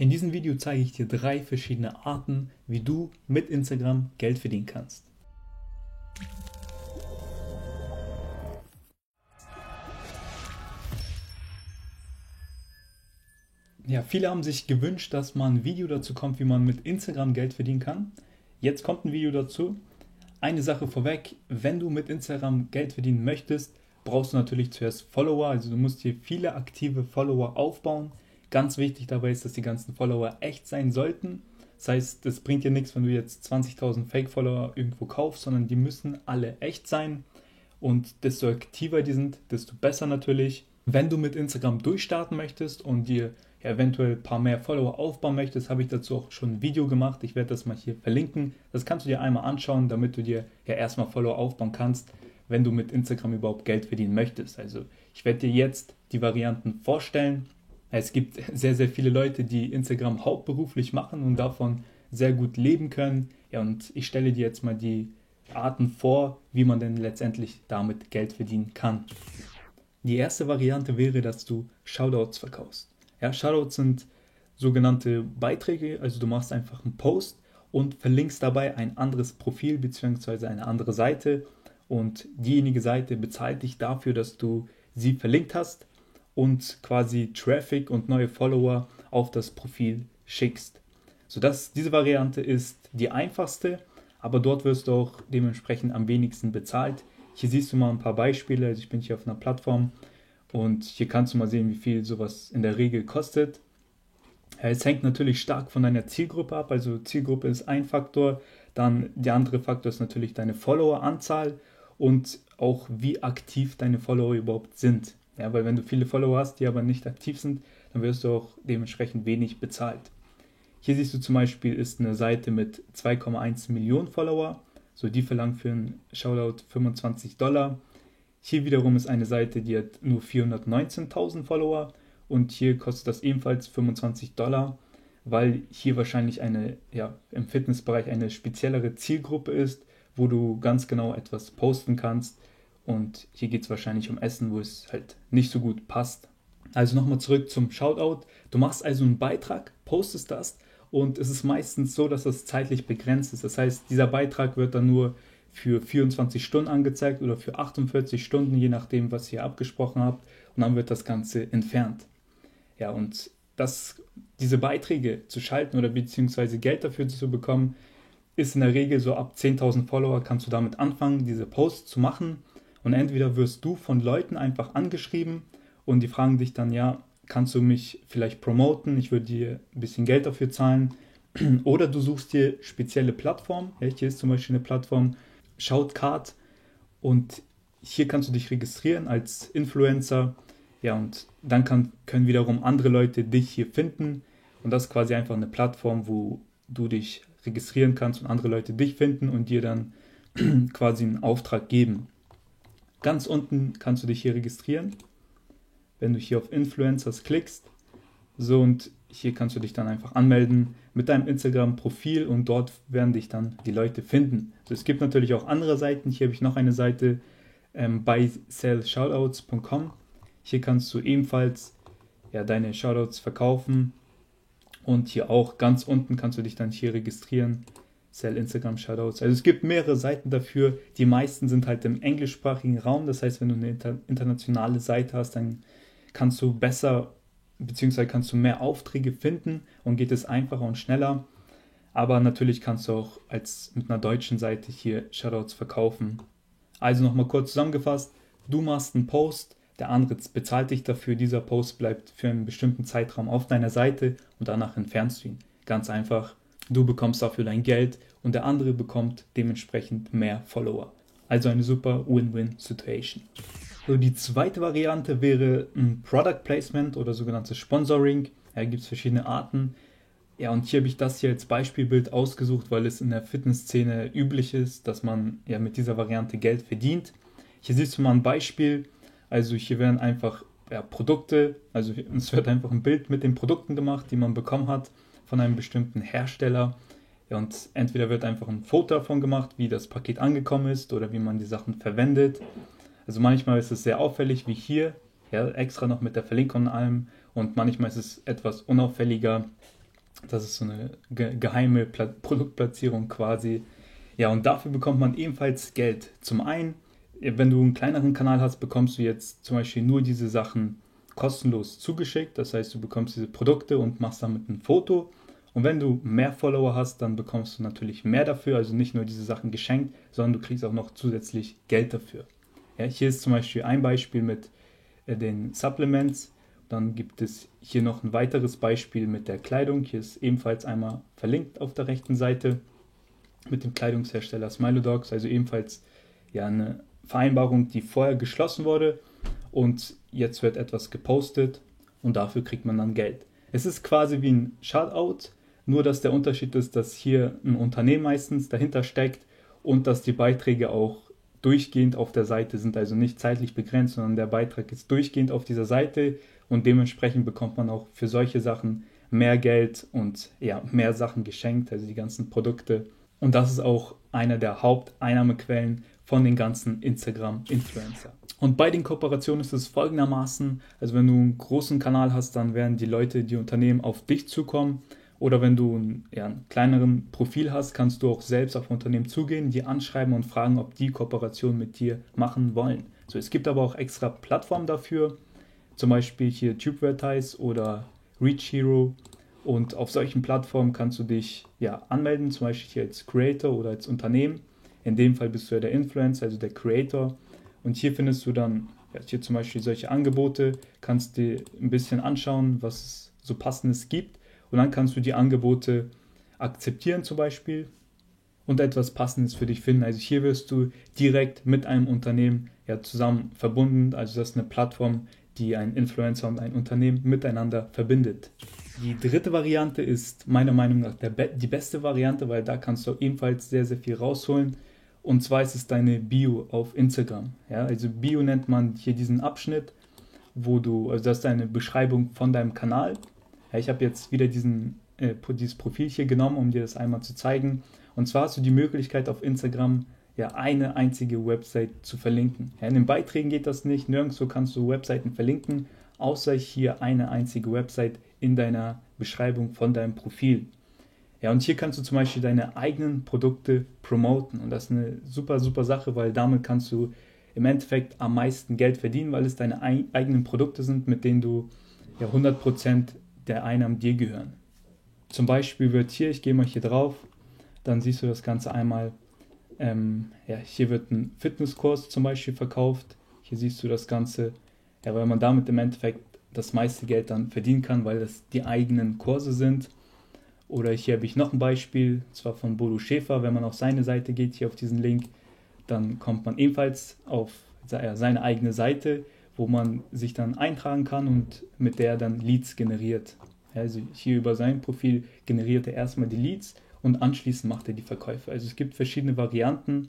In diesem Video zeige ich dir drei verschiedene Arten, wie du mit Instagram Geld verdienen kannst. Ja, viele haben sich gewünscht, dass mal ein Video dazu kommt, wie man mit Instagram Geld verdienen kann. Jetzt kommt ein Video dazu. Eine Sache vorweg, wenn du mit Instagram Geld verdienen möchtest, brauchst du natürlich zuerst Follower, also du musst hier viele aktive Follower aufbauen. Ganz wichtig dabei ist, dass die ganzen Follower echt sein sollten. Das heißt, es bringt dir nichts, wenn du jetzt 20.000 Fake-Follower irgendwo kaufst, sondern die müssen alle echt sein. Und desto aktiver die sind, desto besser natürlich. Wenn du mit Instagram durchstarten möchtest und dir eventuell ein paar mehr Follower aufbauen möchtest, habe ich dazu auch schon ein Video gemacht. Ich werde das mal hier verlinken. Das kannst du dir einmal anschauen, damit du dir ja erstmal Follower aufbauen kannst, wenn du mit Instagram überhaupt Geld verdienen möchtest. Also ich werde dir jetzt die Varianten vorstellen es gibt sehr, sehr viele Leute, die Instagram hauptberuflich machen und davon sehr gut leben können. Ja, und ich stelle dir jetzt mal die Arten vor, wie man denn letztendlich damit Geld verdienen kann. Die erste Variante wäre, dass du Shoutouts verkaufst. Ja, Shoutouts sind sogenannte Beiträge, also du machst einfach einen Post und verlinkst dabei ein anderes Profil bzw. eine andere Seite und diejenige Seite bezahlt dich dafür, dass du sie verlinkt hast und quasi Traffic und neue Follower auf das Profil schickst. So dass diese Variante ist die einfachste, aber dort wirst du auch dementsprechend am wenigsten bezahlt. Hier siehst du mal ein paar Beispiele. Also ich bin hier auf einer Plattform und hier kannst du mal sehen, wie viel sowas in der Regel kostet. Es hängt natürlich stark von deiner Zielgruppe ab. Also Zielgruppe ist ein Faktor. Dann der andere Faktor ist natürlich deine Followeranzahl und auch wie aktiv deine Follower überhaupt sind. Ja, weil wenn du viele Follower hast, die aber nicht aktiv sind, dann wirst du auch dementsprechend wenig bezahlt. Hier siehst du zum Beispiel ist eine Seite mit 2,1 Millionen Follower. So, die verlangt für einen Shoutout 25 Dollar. Hier wiederum ist eine Seite, die hat nur 419.000 Follower und hier kostet das ebenfalls 25 Dollar, weil hier wahrscheinlich eine, ja, im Fitnessbereich eine speziellere Zielgruppe ist, wo du ganz genau etwas posten kannst, und hier geht es wahrscheinlich um Essen, wo es halt nicht so gut passt. Also nochmal zurück zum Shoutout. Du machst also einen Beitrag, postest das und es ist meistens so, dass das zeitlich begrenzt ist. Das heißt, dieser Beitrag wird dann nur für 24 Stunden angezeigt oder für 48 Stunden, je nachdem, was ihr abgesprochen habt. Und dann wird das Ganze entfernt. Ja, und das, diese Beiträge zu schalten oder beziehungsweise Geld dafür zu bekommen, ist in der Regel so ab 10.000 Follower kannst du damit anfangen, diese Posts zu machen. Und entweder wirst du von Leuten einfach angeschrieben und die fragen dich dann, ja, kannst du mich vielleicht promoten? Ich würde dir ein bisschen Geld dafür zahlen. Oder du suchst dir spezielle Plattformen. Ja, hier ist zum Beispiel eine Plattform Shoutcard und hier kannst du dich registrieren als Influencer. Ja, und dann kann, können wiederum andere Leute dich hier finden. Und das ist quasi einfach eine Plattform, wo du dich registrieren kannst und andere Leute dich finden und dir dann quasi einen Auftrag geben. Ganz unten kannst du dich hier registrieren. Wenn du hier auf Influencers klickst, so und hier kannst du dich dann einfach anmelden mit deinem Instagram-Profil und dort werden dich dann die Leute finden. Also es gibt natürlich auch andere Seiten. Hier habe ich noch eine Seite ähm, bei sellshoutouts.com. Hier kannst du ebenfalls ja, deine Shoutouts verkaufen und hier auch ganz unten kannst du dich dann hier registrieren Sell Instagram Shoutouts. Also es gibt mehrere Seiten dafür. Die meisten sind halt im englischsprachigen Raum. Das heißt, wenn du eine inter internationale Seite hast, dann kannst du besser beziehungsweise kannst du mehr Aufträge finden und geht es einfacher und schneller. Aber natürlich kannst du auch als mit einer deutschen Seite hier Shoutouts verkaufen. Also nochmal kurz zusammengefasst, du machst einen Post, der andere bezahlt dich dafür, dieser Post bleibt für einen bestimmten Zeitraum auf deiner Seite und danach entfernst du ihn. Ganz einfach Du bekommst dafür dein Geld und der andere bekommt dementsprechend mehr Follower. Also eine super Win-Win-Situation. So, die zweite Variante wäre ein Product Placement oder sogenanntes Sponsoring. Da gibt es verschiedene Arten. Ja, und hier habe ich das hier als Beispielbild ausgesucht, weil es in der Fitnessszene üblich ist, dass man ja mit dieser Variante Geld verdient. Hier siehst du mal ein Beispiel. Also hier werden einfach ja, Produkte, also es wird einfach ein Bild mit den Produkten gemacht, die man bekommen hat von einem bestimmten Hersteller. Und entweder wird einfach ein Foto davon gemacht, wie das Paket angekommen ist oder wie man die Sachen verwendet. Also manchmal ist es sehr auffällig, wie hier, ja, extra noch mit der Verlinkung und allem. Und manchmal ist es etwas unauffälliger. Das ist so eine ge geheime Pla Produktplatzierung quasi. Ja, und dafür bekommt man ebenfalls Geld. Zum einen, wenn du einen kleineren Kanal hast, bekommst du jetzt zum Beispiel nur diese Sachen kostenlos zugeschickt. Das heißt, du bekommst diese Produkte und machst damit ein Foto. Und wenn du mehr Follower hast, dann bekommst du natürlich mehr dafür. Also nicht nur diese Sachen geschenkt, sondern du kriegst auch noch zusätzlich Geld dafür. Ja, hier ist zum Beispiel ein Beispiel mit äh, den Supplements. Dann gibt es hier noch ein weiteres Beispiel mit der Kleidung. Hier ist ebenfalls einmal verlinkt auf der rechten Seite mit dem Kleidungshersteller Smilodogs, also ebenfalls ja eine Vereinbarung, die vorher geschlossen wurde und jetzt wird etwas gepostet und dafür kriegt man dann Geld. Es ist quasi wie ein Shoutout, nur dass der Unterschied ist, dass hier ein Unternehmen meistens dahinter steckt und dass die Beiträge auch durchgehend auf der Seite sind, also nicht zeitlich begrenzt, sondern der Beitrag ist durchgehend auf dieser Seite und dementsprechend bekommt man auch für solche Sachen mehr Geld und ja, mehr Sachen geschenkt, also die ganzen Produkte. Und das ist auch einer der Haupteinnahmequellen von den ganzen Instagram-Influencer. Und bei den Kooperationen ist es folgendermaßen, also wenn du einen großen Kanal hast, dann werden die Leute, die Unternehmen auf dich zukommen oder wenn du ein, ja, ein kleineren Profil hast, kannst du auch selbst auf Unternehmen zugehen, die anschreiben und fragen, ob die Kooperation mit dir machen wollen. So, es gibt aber auch extra Plattformen dafür, zum Beispiel hier TubeVertise oder Reach Hero. Und auf solchen Plattformen kannst du dich ja, anmelden, zum Beispiel hier als Creator oder als Unternehmen. In dem Fall bist du ja der Influencer, also der Creator. Und hier findest du dann ja, hier zum Beispiel solche Angebote, kannst dir ein bisschen anschauen, was es so passendes gibt und dann kannst du die Angebote akzeptieren zum Beispiel und etwas Passendes für dich finden. Also hier wirst du direkt mit einem Unternehmen ja zusammen verbunden. Also das ist eine Plattform, die ein Influencer und ein Unternehmen miteinander verbindet. Die dritte Variante ist meiner Meinung nach Be die beste Variante, weil da kannst du ebenfalls sehr, sehr viel rausholen. Und zwar ist es deine Bio auf Instagram. Ja, also Bio nennt man hier diesen Abschnitt, wo du, also das ist eine Beschreibung von deinem Kanal ja, ich habe jetzt wieder diesen, äh, dieses Profil hier genommen, um dir das einmal zu zeigen. Und zwar hast du die Möglichkeit auf Instagram ja eine einzige Website zu verlinken. Ja, in den Beiträgen geht das nicht, nirgendwo kannst du Webseiten verlinken, außer hier eine einzige Website in deiner Beschreibung von deinem Profil. Ja, und hier kannst du zum Beispiel deine eigenen Produkte promoten. Und das ist eine super, super Sache, weil damit kannst du im Endeffekt am meisten Geld verdienen, weil es deine eigenen Produkte sind, mit denen du ja 100% der Einnahmen dir gehören. Zum Beispiel wird hier, ich gehe mal hier drauf, dann siehst du das Ganze einmal. Ähm, ja, hier wird ein Fitnesskurs zum Beispiel verkauft. Hier siehst du das Ganze, ja, weil man damit im Endeffekt das meiste Geld dann verdienen kann, weil das die eigenen Kurse sind. Oder hier habe ich noch ein Beispiel, zwar von Bodo Schäfer. Wenn man auf seine Seite geht, hier auf diesen Link, dann kommt man ebenfalls auf seine eigene Seite wo man sich dann eintragen kann und mit der dann Leads generiert. Also hier über sein Profil generiert er erstmal die Leads und anschließend macht er die Verkäufe. Also es gibt verschiedene Varianten,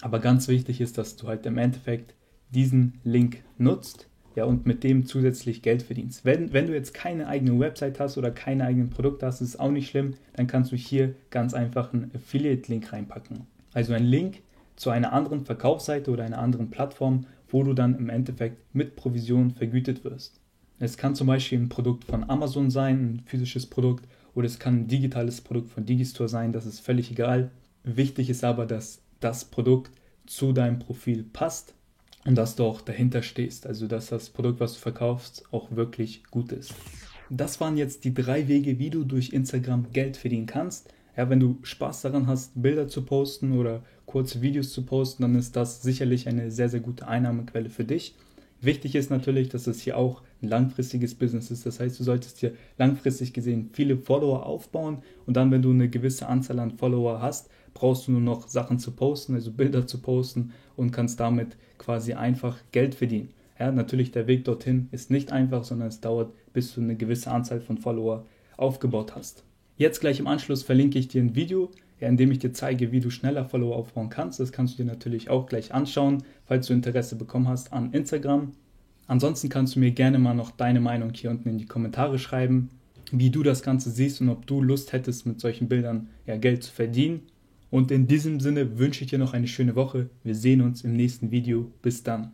aber ganz wichtig ist, dass du halt im Endeffekt diesen Link nutzt ja, und mit dem zusätzlich Geld verdienst. Wenn, wenn du jetzt keine eigene Website hast oder keine eigenen Produkte hast, ist auch nicht schlimm, dann kannst du hier ganz einfach einen Affiliate-Link reinpacken. Also ein Link zu einer anderen Verkaufsseite oder einer anderen Plattform, wo du dann im Endeffekt mit Provision vergütet wirst. Es kann zum Beispiel ein Produkt von Amazon sein, ein physisches Produkt, oder es kann ein digitales Produkt von Digistore sein, das ist völlig egal. Wichtig ist aber, dass das Produkt zu deinem Profil passt und dass du auch dahinter stehst, also dass das Produkt, was du verkaufst, auch wirklich gut ist. Das waren jetzt die drei Wege, wie du durch Instagram Geld verdienen kannst. Ja, wenn du Spaß daran hast, Bilder zu posten oder kurze Videos zu posten, dann ist das sicherlich eine sehr, sehr gute Einnahmequelle für dich. Wichtig ist natürlich, dass es hier auch ein langfristiges Business ist. Das heißt, du solltest hier langfristig gesehen viele Follower aufbauen und dann, wenn du eine gewisse Anzahl an Follower hast, brauchst du nur noch Sachen zu posten, also Bilder zu posten und kannst damit quasi einfach Geld verdienen. Ja, natürlich der Weg dorthin ist nicht einfach, sondern es dauert, bis du eine gewisse Anzahl von Follower aufgebaut hast. Jetzt gleich im Anschluss verlinke ich dir ein Video, ja, in dem ich dir zeige, wie du schneller Follower aufbauen kannst. Das kannst du dir natürlich auch gleich anschauen, falls du Interesse bekommen hast an Instagram. Ansonsten kannst du mir gerne mal noch deine Meinung hier unten in die Kommentare schreiben, wie du das Ganze siehst und ob du Lust hättest, mit solchen Bildern ja, Geld zu verdienen. Und in diesem Sinne wünsche ich dir noch eine schöne Woche. Wir sehen uns im nächsten Video. Bis dann.